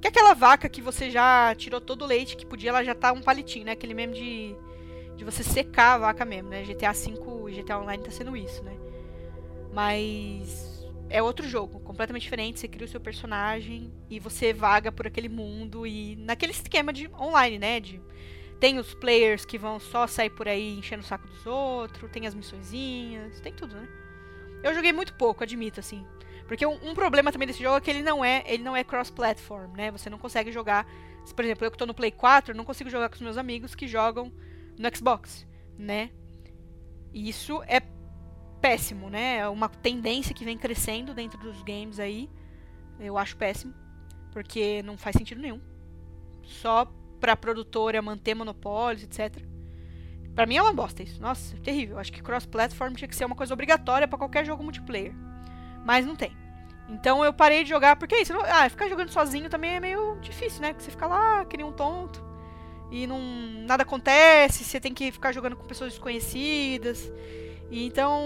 Que é aquela vaca que você já tirou todo o leite que podia, ela já tá um palitinho, né? Aquele mesmo de, de você secar a vaca mesmo, né? GTA V e GTA Online tá sendo isso, né? Mas é outro jogo, completamente diferente. Você cria o seu personagem e você vaga por aquele mundo e naquele esquema de online, né? De, tem os players que vão só sair por aí enchendo o saco dos outros, tem as missõezinhas, tem tudo, né? Eu joguei muito pouco, admito, assim. Porque um, um problema também desse jogo é que ele não é, ele não é cross-platform, né? Você não consegue jogar. Por exemplo, eu que tô no Play 4, eu não consigo jogar com os meus amigos que jogam no Xbox, né? E isso é péssimo, né? É uma tendência que vem crescendo dentro dos games aí. Eu acho péssimo, porque não faz sentido nenhum. Só pra produtora manter monopólios, etc. Pra mim é uma bosta isso. Nossa, é terrível. Acho que cross-platform tinha que ser uma coisa obrigatória para qualquer jogo multiplayer. Mas não tem. Então eu parei de jogar, porque é isso. Ah, ficar jogando sozinho também é meio difícil, né? Porque você fica lá, que nem um tonto. E não, nada acontece, você tem que ficar jogando com pessoas desconhecidas. Então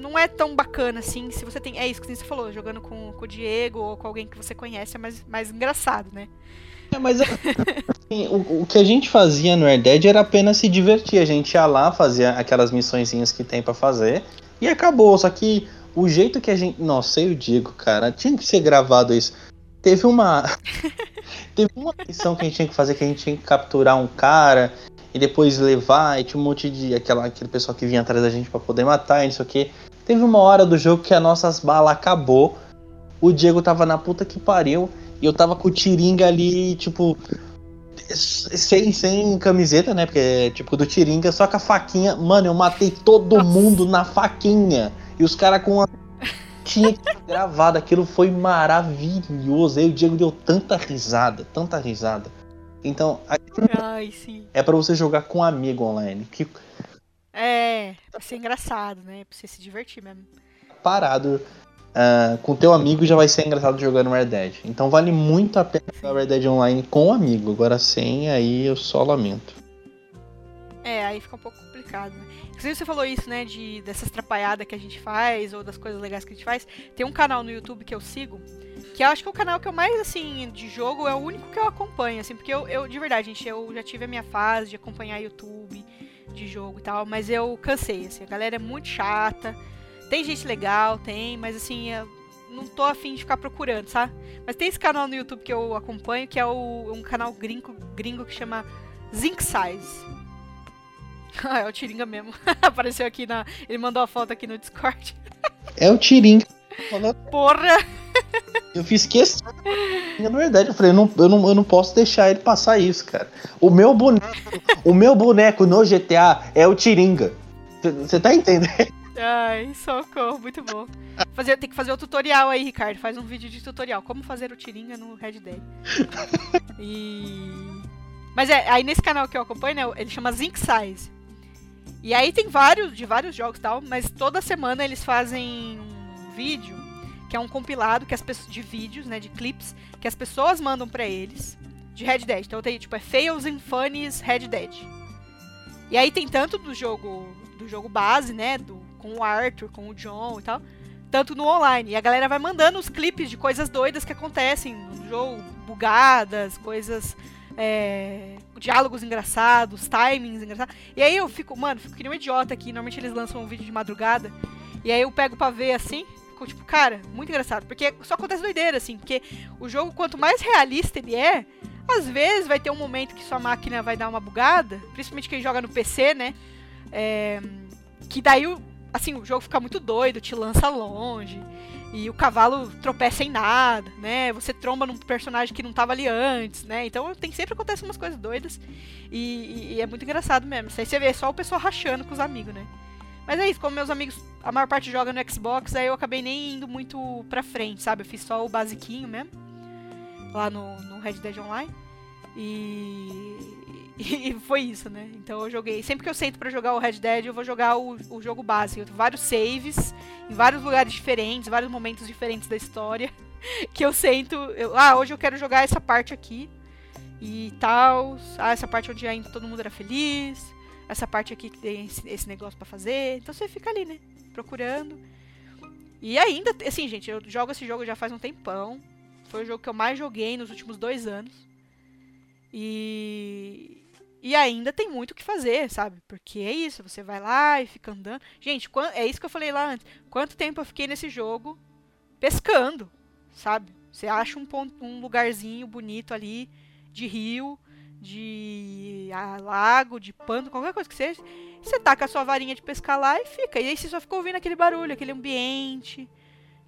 não é tão bacana assim. Se você tem. É isso que você falou, jogando com, com o Diego ou com alguém que você conhece, é mais, mais engraçado, né? É, mas assim, o, o, que a gente fazia no Air Dead era apenas se divertir. A gente ia lá, fazia aquelas missõezinhas que tem para fazer e acabou. Só que o jeito que a gente. Nossa, eu digo, cara, tinha que ser gravado isso. Teve uma. teve uma missão que a gente tinha que fazer que a gente tinha que capturar um cara e depois levar, e tinha um monte de. Aquela, aquele pessoal que vinha atrás da gente para poder matar, e não sei o que. Teve uma hora do jogo que as nossas balas acabou. O Diego tava na puta que pariu. E eu tava com o Tiringa ali, tipo. Sem, sem camiseta, né? Porque é tipo do Tiringa, só com a faquinha. Mano, eu matei todo mundo na faquinha. E os caras com a. Tinha gravado, aquilo foi maravilhoso. Aí o Diego deu tanta risada, tanta risada. Então, Ai, é para você jogar com um amigo online. Que... É, pra ser engraçado, né? Pra você se divertir mesmo. Parado uh, com teu amigo já vai ser engraçado jogando Red Dead. Então vale muito a pena jogar Red Dead Online com um amigo. Agora sem, aí eu só lamento. É, aí fica um pouco complicado, né? Inclusive você falou isso, né, de dessas trapalhadas que a gente faz, ou das coisas legais que a gente faz. Tem um canal no YouTube que eu sigo, que eu acho que é o canal que eu mais, assim, de jogo, é o único que eu acompanho, assim, porque eu, eu de verdade, gente, eu já tive a minha fase de acompanhar YouTube, de jogo e tal, mas eu cansei, assim, a galera é muito chata, tem gente legal, tem, mas assim, eu não tô afim de ficar procurando, sabe? Mas tem esse canal no YouTube que eu acompanho, que é o, um canal gringo, gringo que chama Zinc Size. ah, é o Tiringa mesmo. Apareceu aqui na. Ele mandou a foto aqui no Discord. é o Tiringa. Porra! Eu fiz questão. Na verdade, eu falei, eu não, eu, não, eu não posso deixar ele passar isso, cara. O meu boneco, o meu boneco no GTA é o Tiringa. Você tá entendendo? Ai, socorro, muito bom. Fazer, tem que fazer o tutorial aí, Ricardo. Faz um vídeo de tutorial. Como fazer o Tiringa no Red Dead. E. Mas é, aí nesse canal que eu acompanho, né, ele chama Zinc Size. E aí tem vários, de vários jogos e tal, mas toda semana eles fazem um vídeo, que é um compilado que as pessoas, de vídeos, né, de clips, que as pessoas mandam para eles, de Red Dead. Então tem, tipo, é Fails and Funnies Red Dead. E aí tem tanto do jogo, do jogo base, né, do com o Arthur, com o John e tal, tanto no online. E a galera vai mandando os clipes de coisas doidas que acontecem no jogo, bugadas, coisas. É, diálogos engraçados, timings engraçados. E aí eu fico, mano, fico que nem um idiota aqui. Normalmente eles lançam um vídeo de madrugada. E aí eu pego pra ver assim. Tipo, cara, muito engraçado. Porque só acontece doideira, assim. Porque o jogo, quanto mais realista ele é, às vezes vai ter um momento que sua máquina vai dar uma bugada. Principalmente quem joga no PC, né? É, que daí assim, o jogo fica muito doido, te lança longe. E o cavalo tropeça em nada, né? Você tromba num personagem que não tava ali antes, né? Então tem sempre acontece umas coisas doidas. E, e é muito engraçado mesmo. Isso aí você vê só o pessoal rachando com os amigos, né? Mas é isso, como meus amigos, a maior parte joga no Xbox, aí eu acabei nem indo muito pra frente, sabe? Eu fiz só o basiquinho mesmo. Lá no, no Red Dead Online. E, e foi isso, né? Então eu joguei. Sempre que eu sento para jogar o Red Dead, eu vou jogar o, o jogo básico. Eu tenho vários saves, em vários lugares diferentes, vários momentos diferentes da história. Que eu sento. Eu, ah, hoje eu quero jogar essa parte aqui. E tal. Ah, essa parte onde ainda todo mundo era feliz. Essa parte aqui que tem esse, esse negócio para fazer. Então você fica ali, né? Procurando. E ainda, assim, gente, eu jogo esse jogo já faz um tempão. Foi o jogo que eu mais joguei nos últimos dois anos. E, e ainda tem muito o que fazer, sabe? Porque é isso, você vai lá e fica andando. Gente, é isso que eu falei lá antes. Quanto tempo eu fiquei nesse jogo pescando, sabe? Você acha um, ponto, um lugarzinho bonito ali de rio, de lago, de pano, qualquer coisa que seja. Você taca a sua varinha de pescar lá e fica. E aí você só fica ouvindo aquele barulho, aquele ambiente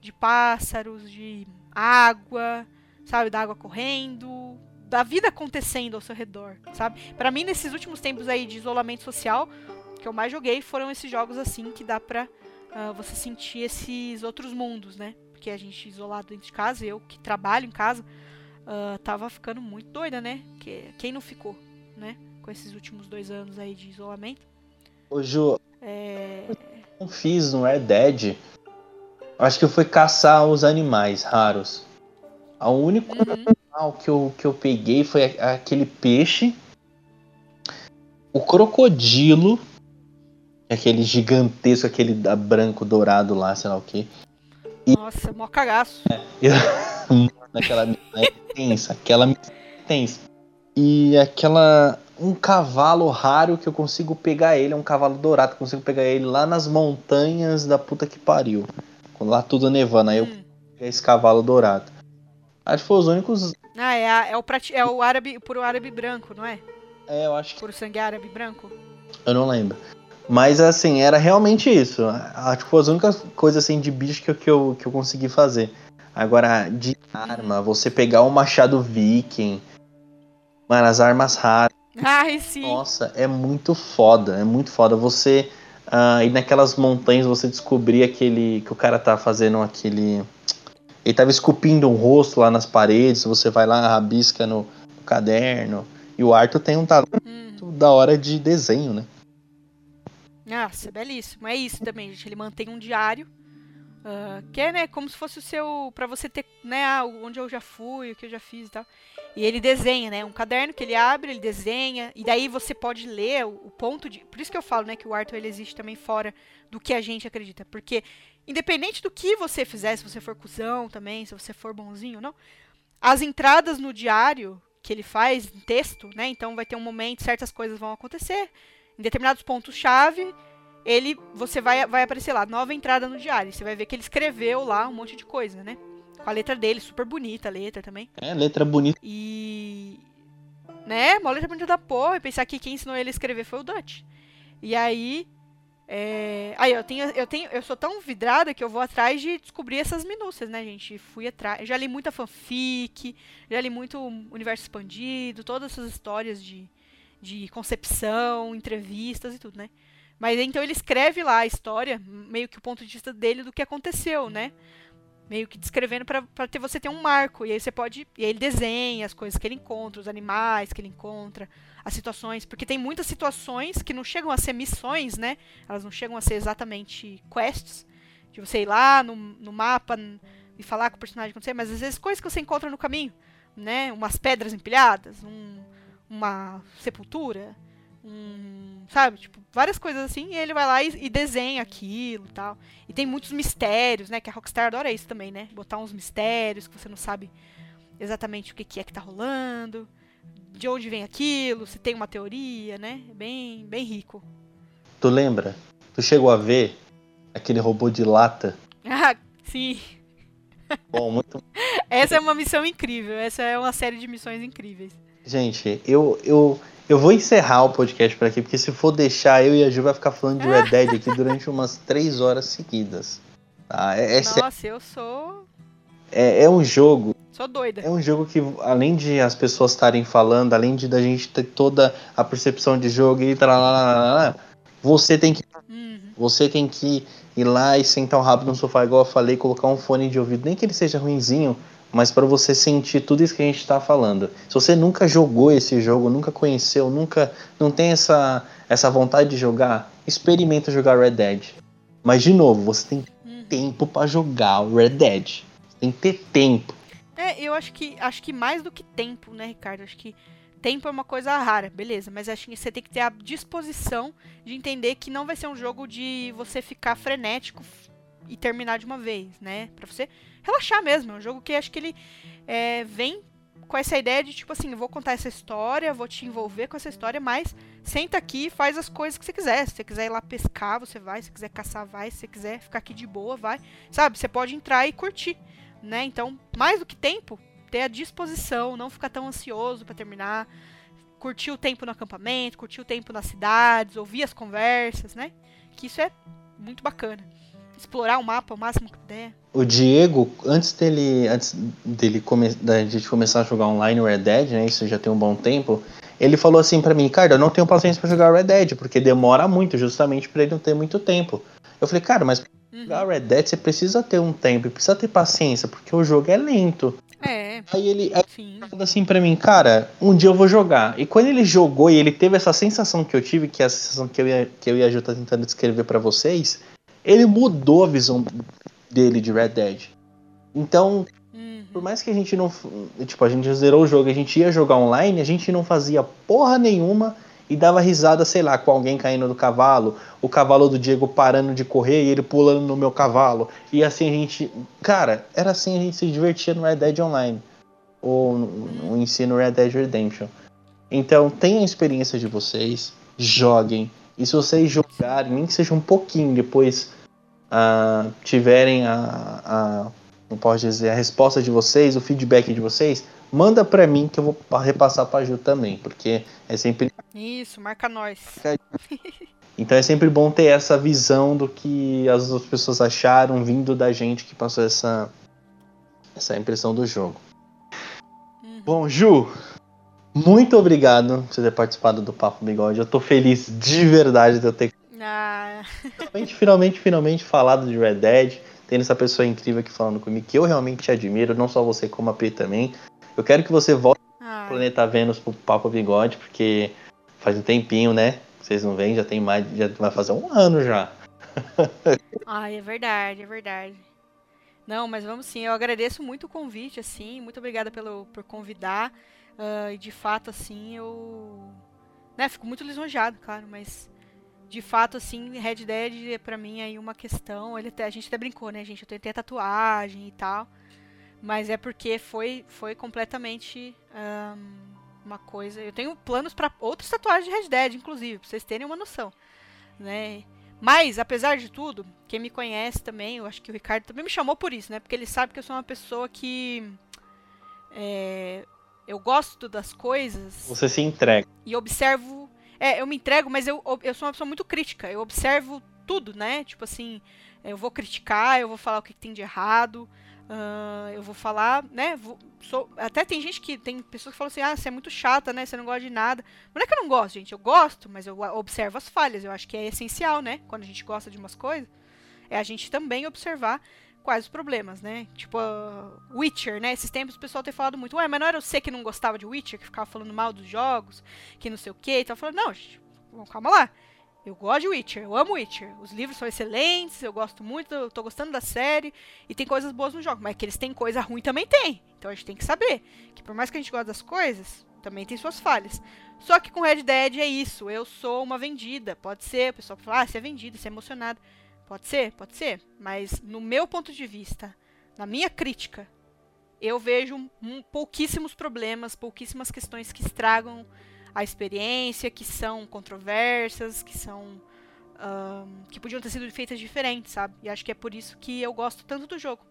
de pássaros, de água, sabe? Da água correndo, da vida acontecendo ao seu redor, sabe? Para mim, nesses últimos tempos aí de isolamento social, que eu mais joguei foram esses jogos assim que dá pra uh, você sentir esses outros mundos, né? Porque a gente isolado dentro de casa, eu que trabalho em casa, uh, tava ficando muito doida, né? Que, quem não ficou, né? Com esses últimos dois anos aí de isolamento. Ô, Ju, É... eu fiz no Red Dead. Acho que eu fui caçar os animais raros. O único Uhum. animal que eu, que eu peguei foi aquele peixe. O crocodilo. Aquele gigantesco, aquele branco dourado lá, sei lá o que. Nossa, mó cagaço. Naquela missão é tensa, aquela missão é tensa. E aquela. Um cavalo raro que eu consigo pegar ele, é um cavalo dourado, que eu consigo pegar ele lá nas montanhas da puta que pariu. Quando lá tudo nevando, aí eu Hum. esse cavalo dourado. Acho que foi os únicos. Ah, é, a- é o, prati... é o árabe, puro árabe branco, não é? É, eu acho que. Puro sangue árabe branco. Eu não lembro. Mas assim, era realmente isso. Acho que foi as únicas coisas assim de bicho que eu, que eu, que eu consegui fazer. Agora, de arma, você pegar o machado viking. Mano, as armas raras. Ai, sim. Nossa, é muito foda. É muito foda. Você ah, ir naquelas montanhas, você descobrir aquele. Que o cara tá fazendo aquele. Ele tava esculpindo um rosto lá nas paredes. Você vai lá, rabisca no, no caderno. E o Arthur tem um talento Hum. da hora de desenho, né? Nossa, é belíssimo. É isso também, gente. Ele mantém um diário. Ah, que é, né, como se fosse o seu. Pra você ter, né, ah, onde eu já fui, o que eu já fiz e tal. E ele desenha, né? Um caderno que ele abre, ele desenha. E daí você pode ler o, o ponto de. Por isso que eu falo, né, que o Arthur ele existe também fora do que a gente acredita. Porque, independente do que você fizer, se você for cuzão também, se você for bonzinho ou não, as entradas no diário que ele faz em texto, né? Então vai ter um momento, certas coisas vão acontecer. Em determinados pontos-chave, ele você vai, vai aparecer lá, nova entrada no diário. Você vai ver que ele escreveu lá um monte de coisa, né? Com a letra dele, super bonita a letra também. É, letra bonita. E. Né? Uma letra bonita da porra. E pensar que quem ensinou ele a escrever foi o Dutch. E aí. É... Aí eu tenho, eu tenho. Eu sou tão vidrada que eu vou atrás de descobrir essas minúcias, né, gente? Fui atrás. Já li muita fanfic, já li muito universo expandido, todas essas histórias de, de concepção, entrevistas e tudo, né? Mas então ele escreve lá a história, meio que o ponto de vista dele do que aconteceu, né? Meio que descrevendo pra ter você ter um marco. E aí você pode. E aí ele desenha as coisas que ele encontra, os animais que ele encontra, as situações. Porque tem muitas situações que não chegam a ser missões, né? Elas não chegam a ser exatamente quests. De você ir lá no, no mapa e falar com o personagem acontecer, mas às vezes coisas que você encontra no caminho, né? Umas pedras empilhadas, um- uma sepultura, um, sabe? Tipo, várias coisas assim, e ele vai lá e, e desenha aquilo e tal. E tem muitos mistérios, né? Que a Rockstar adora isso também, né? Botar uns mistérios que você não sabe exatamente o que, que é que tá rolando, de onde vem aquilo, se tem uma teoria, né? É bem, bem rico. Tu lembra? Tu chegou a ver aquele robô de lata? Ah, sim. Bom, muito. Essa é uma missão incrível. Essa é uma série de missões incríveis. Gente, eu, eu, eu vou encerrar o podcast por aqui, porque se for deixar, eu e a Ju vai ficar falando de Red Dead aqui durante umas três horas seguidas. Tá? É, é, Nossa, eu sou. é, é um jogo Sou doida. É um jogo que, além de as pessoas estarem falando, além de da gente ter toda a percepção de jogo e tal, você tem que Uhum. você tem que ir lá e sentar um rápido no sofá, igual eu falei, colocar um fone de ouvido, nem que ele seja ruinzinho, mas para você sentir tudo isso que a gente tá falando. Se você nunca jogou esse jogo, nunca conheceu, nunca não tem essa essa vontade de jogar, experimenta jogar Red Dead. Mas de novo, você tem Uhum. tempo para jogar o Red Dead. Você tem que ter tempo. É, eu acho que acho que mais do que tempo, né, Ricardo? Acho que tempo é uma coisa rara, beleza, mas acho que você tem que ter a disposição de entender que não vai ser um jogo de você ficar frenético e terminar de uma vez, né? Pra você relaxar mesmo. É um jogo que acho que ele é, vem com essa ideia de tipo assim, vou contar essa história, vou te envolver com essa história, mas senta aqui e faz as coisas que você quiser. Se você quiser ir lá pescar, você vai. Se você quiser caçar, vai. Se você quiser ficar aqui de boa, vai. Sabe? Você pode entrar e curtir né? Então, mais do que tempo, ter a disposição, não ficar tão ansioso pra terminar, curtir o tempo no acampamento, curtir o tempo nas cidades, ouvir as conversas, né? Que isso é muito bacana. Explorar o mapa o máximo que puder. O Diego, antes dele, antes dele come, da gente começar a jogar online o Red Dead, né? Isso já tem um bom tempo. Ele falou assim para mim, cara, eu não tenho paciência para jogar Red Dead, porque demora muito, justamente para ele não ter muito tempo. Eu falei, cara, mas pra Uhum. jogar Red Dead você precisa ter um tempo, precisa ter paciência, porque o jogo é lento. É, Aí ele, ele falou assim pra mim, cara, um dia eu vou jogar. E quando ele jogou e ele teve essa sensação que eu tive, que é a sensação que eu ia, que eu e a Ju tá tentando descrever pra vocês, ele mudou a visão dele de Red Dead. Então, Uhum. por mais que a gente não. Tipo, a gente zerou o jogo a gente ia jogar online, a gente não fazia porra nenhuma e dava risada, sei lá, com alguém caindo do cavalo, o cavalo do Diego parando de correr e ele pulando no meu cavalo. E assim a gente. Cara, era assim a gente se divertia no Red Dead Online. Ou no, no ensino Red Dead Redemption. Então, tenham a experiência de vocês, joguem. E se vocês jogarem, nem que seja um pouquinho, depois ah, tiverem a, a não posso dizer, a resposta de vocês, o feedback de vocês, manda pra mim que eu vou pa- repassar pra Ju também, porque é sempre Isso, marca nós. então é sempre bom ter essa visão do que as outras pessoas acharam vindo da gente que passou essa essa impressão do jogo. Uhum. Bom, Ju, muito obrigado por você ter participado do Papo Bigode. Eu tô feliz de verdade de eu ter Ah, finalmente, finalmente, finalmente falado de Red Dead. Tendo essa pessoa incrível aqui falando comigo, que eu realmente te admiro, não só você, como a P também. Eu quero que você volte ah, pro Planeta Vênus pro Papo Bigode, porque faz um tempinho, né? Vocês não vêm, já tem mais. Já vai fazer um ano já. Ai, é verdade, é verdade. Não, mas vamos sim. Eu agradeço muito o convite, assim. Muito obrigada pelo, por convidar. Ah, e de fato, assim, eu. Né, fico muito lisonjeado, claro, mas. De fato, assim, Red Dead é pra mim aí uma questão. Ele até, a gente até brincou, né, gente? Eu a tatuagem e tal. Mas é porque foi, foi completamente ahn, uma coisa. Eu tenho planos pra outras tatuagens de Red Dead, inclusive, pra vocês terem uma noção. Né? Mas, apesar de tudo, quem me conhece também, eu acho que o Ricardo também me chamou por isso, né? Porque ele sabe que eu sou uma pessoa que. é, eu gosto das coisas Você se entrega. e observo. É, eu me entrego, mas eu, eu sou uma pessoa muito crítica. Eu observo tudo, né? Tipo assim, eu vou criticar, eu vou falar o que tem de errado. ah, eu vou falar, né? vou- sou- até tem gente que. Tem pessoas que falam assim, ah, você é muito chata, né? Você não gosta de nada. Não é que eu não gosto, gente. Eu gosto, mas eu observo as falhas. Eu acho que é essencial, né? Quando a gente gosta de umas coisas. É a gente também observar quais os problemas, né? Tipo, ah, Witcher, né? Esses tempos o pessoal tem falado muito, ué, mas não era você que não gostava de Witcher, que ficava falando mal dos jogos, que não sei o que, e tava falando, não, gente, calma lá. Eu gosto de Witcher, eu amo Witcher. Os livros são excelentes, eu gosto muito, eu tô gostando da série, e tem coisas boas no jogo, mas que eles têm coisa ruim também tem. Então a gente tem que saber que por mais que a gente goste das coisas, também tem suas falhas. Só que com Red Dead é isso, eu sou uma vendida. Pode ser, o pessoal fala, ah, você é vendida, você é emocionada. Pode ser, pode ser. Mas no meu ponto de vista, na minha crítica, eu vejo pouquíssimos problemas, pouquíssimas questões que estragam a experiência, que são controversas, que são. que podiam ter sido feitas diferentes, sabe? E acho que é por isso que eu gosto tanto do jogo.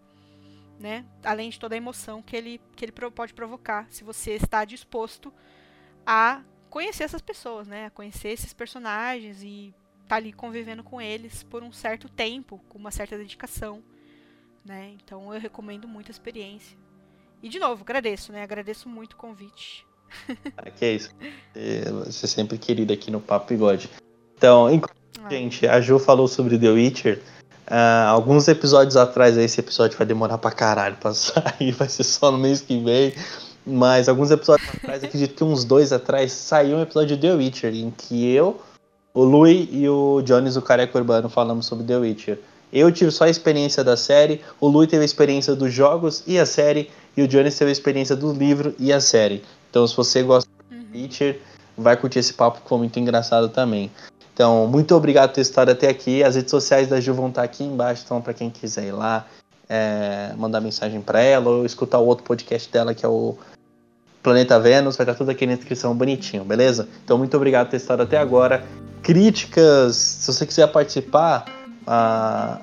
Né? Além de toda a emoção que ele, que ele pode provocar, se você está disposto a conhecer essas pessoas, né? A conhecer esses personagens e tá ali convivendo com eles por um certo tempo, com uma certa dedicação, né? Então eu recomendo muito a experiência. E de novo, agradeço, né? Agradeço muito o convite. Cara, que é isso. É, Você é sempre querido aqui no Papo Bigode. Então, enquanto, Ah, gente, a Ju falou sobre The Witcher. ah, alguns episódios atrás, esse episódio vai demorar pra caralho pra sair, vai ser só no mês que vem. Mas alguns episódios atrás, acredito que uns dois atrás, saiu um episódio de The Witcher, em que eu, o Lui e o Jones, o Careca Urbano, falamos sobre The Witcher. Eu tive só a experiência da série, o Lui teve a experiência dos jogos e a série, e o Jones teve a experiência do livro e a série. Então, se você gosta uhum. de Witcher, vai curtir esse papo que foi muito engraçado também. Então, muito obrigado por ter estado até aqui. As redes sociais da Ju vão estar aqui embaixo, então para quem quiser ir lá, é, mandar mensagem para ela ou escutar o outro podcast dela que é o Planeta Vênus, vai estar tudo aqui na descrição bonitinho, beleza? Então, muito obrigado por ter estado até agora. Críticas, se você quiser participar, ah,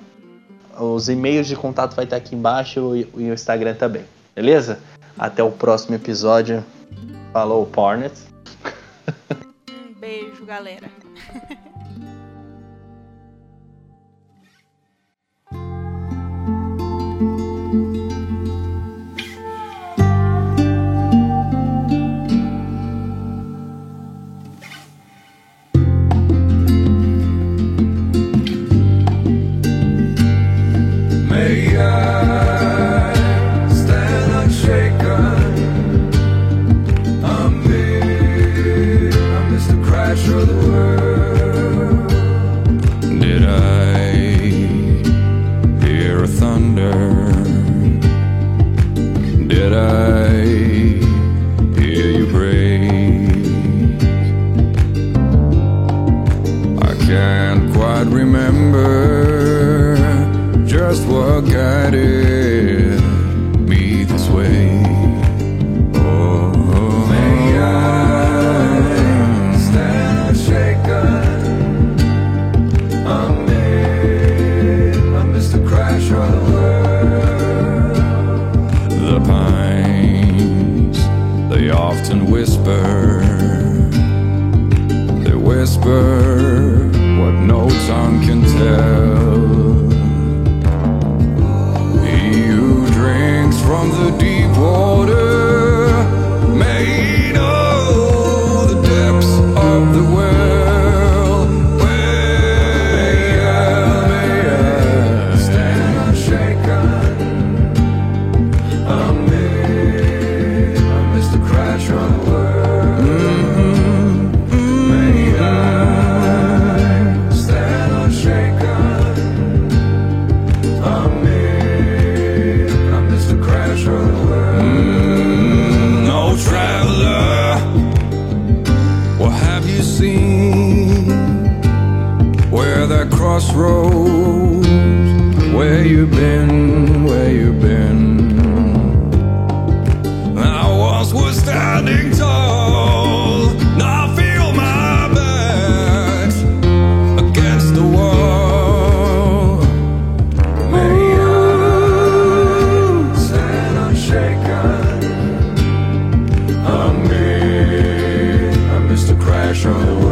os e-mails de contato vai estar aqui embaixo e, e o Instagram também, beleza? Até o próximo episódio. Falou, Pornets. Um beijo, galera. remember Marshall.